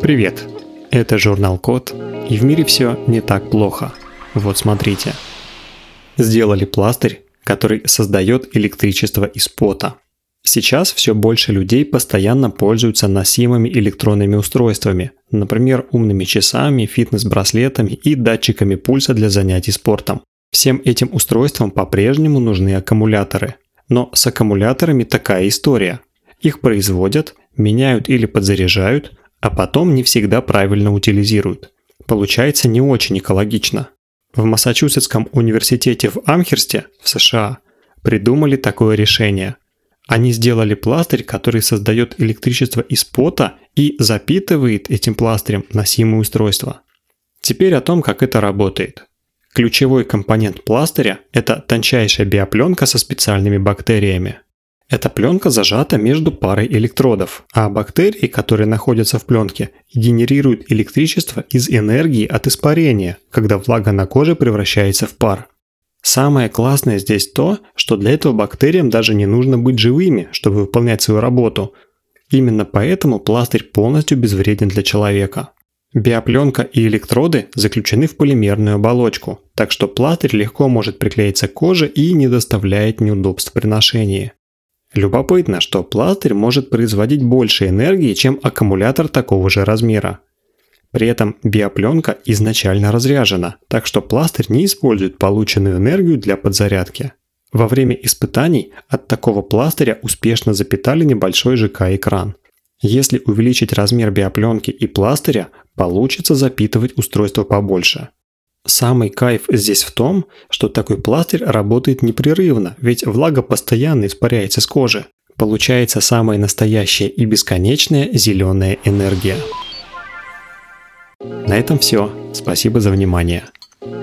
Привет! Это журнал Код, и в мире все не так плохо. Вот смотрите. Сделали пластырь, который создает электричество из пота. Сейчас все больше людей постоянно пользуются носимыми электронными устройствами, например, умными часами, фитнес-браслетами и датчиками пульса для занятий спортом. Всем этим устройствам по-прежнему нужны аккумуляторы. Но с аккумуляторами такая история. Их производят, меняют или подзаряжают, а потом не всегда правильно утилизируют. Получается не очень экологично. В Массачусетском университете в Амхерсте, в США, придумали такое решение. Они сделали пластырь, который создает электричество из пота и запитывает этим пластырем носимое устройство. Теперь о том, как это работает. Ключевой компонент пластыря – это тончайшая биопленка со специальными бактериями – эта пленка зажата между парой электродов, а бактерии, которые находятся в пленке, генерируют электричество из энергии от испарения, когда влага на коже превращается в пар. Самое классное здесь то, что для этого бактериям даже не нужно быть живыми, чтобы выполнять свою работу. Именно поэтому пластырь полностью безвреден для человека. Биопленка и электроды заключены в полимерную оболочку, так что пластырь легко может приклеиться к коже и не доставляет неудобств при ношении. Любопытно, что пластырь может производить больше энергии, чем аккумулятор такого же размера. При этом биопленка изначально разряжена, так что пластырь не использует полученную энергию для подзарядки. Во время испытаний от такого пластыря успешно запитали небольшой ЖК-экран. Если увеличить размер биопленки и пластыря, получится запитывать устройство побольше. Самый кайф здесь в том, что такой пластырь работает непрерывно, ведь влага постоянно испаряется с кожи. Получается самая настоящая и бесконечная зеленая энергия. На этом все. Спасибо за внимание.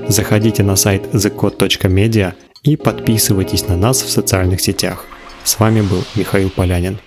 Заходите на сайт thecode.media и подписывайтесь на нас в социальных сетях. С вами был Михаил Полянин.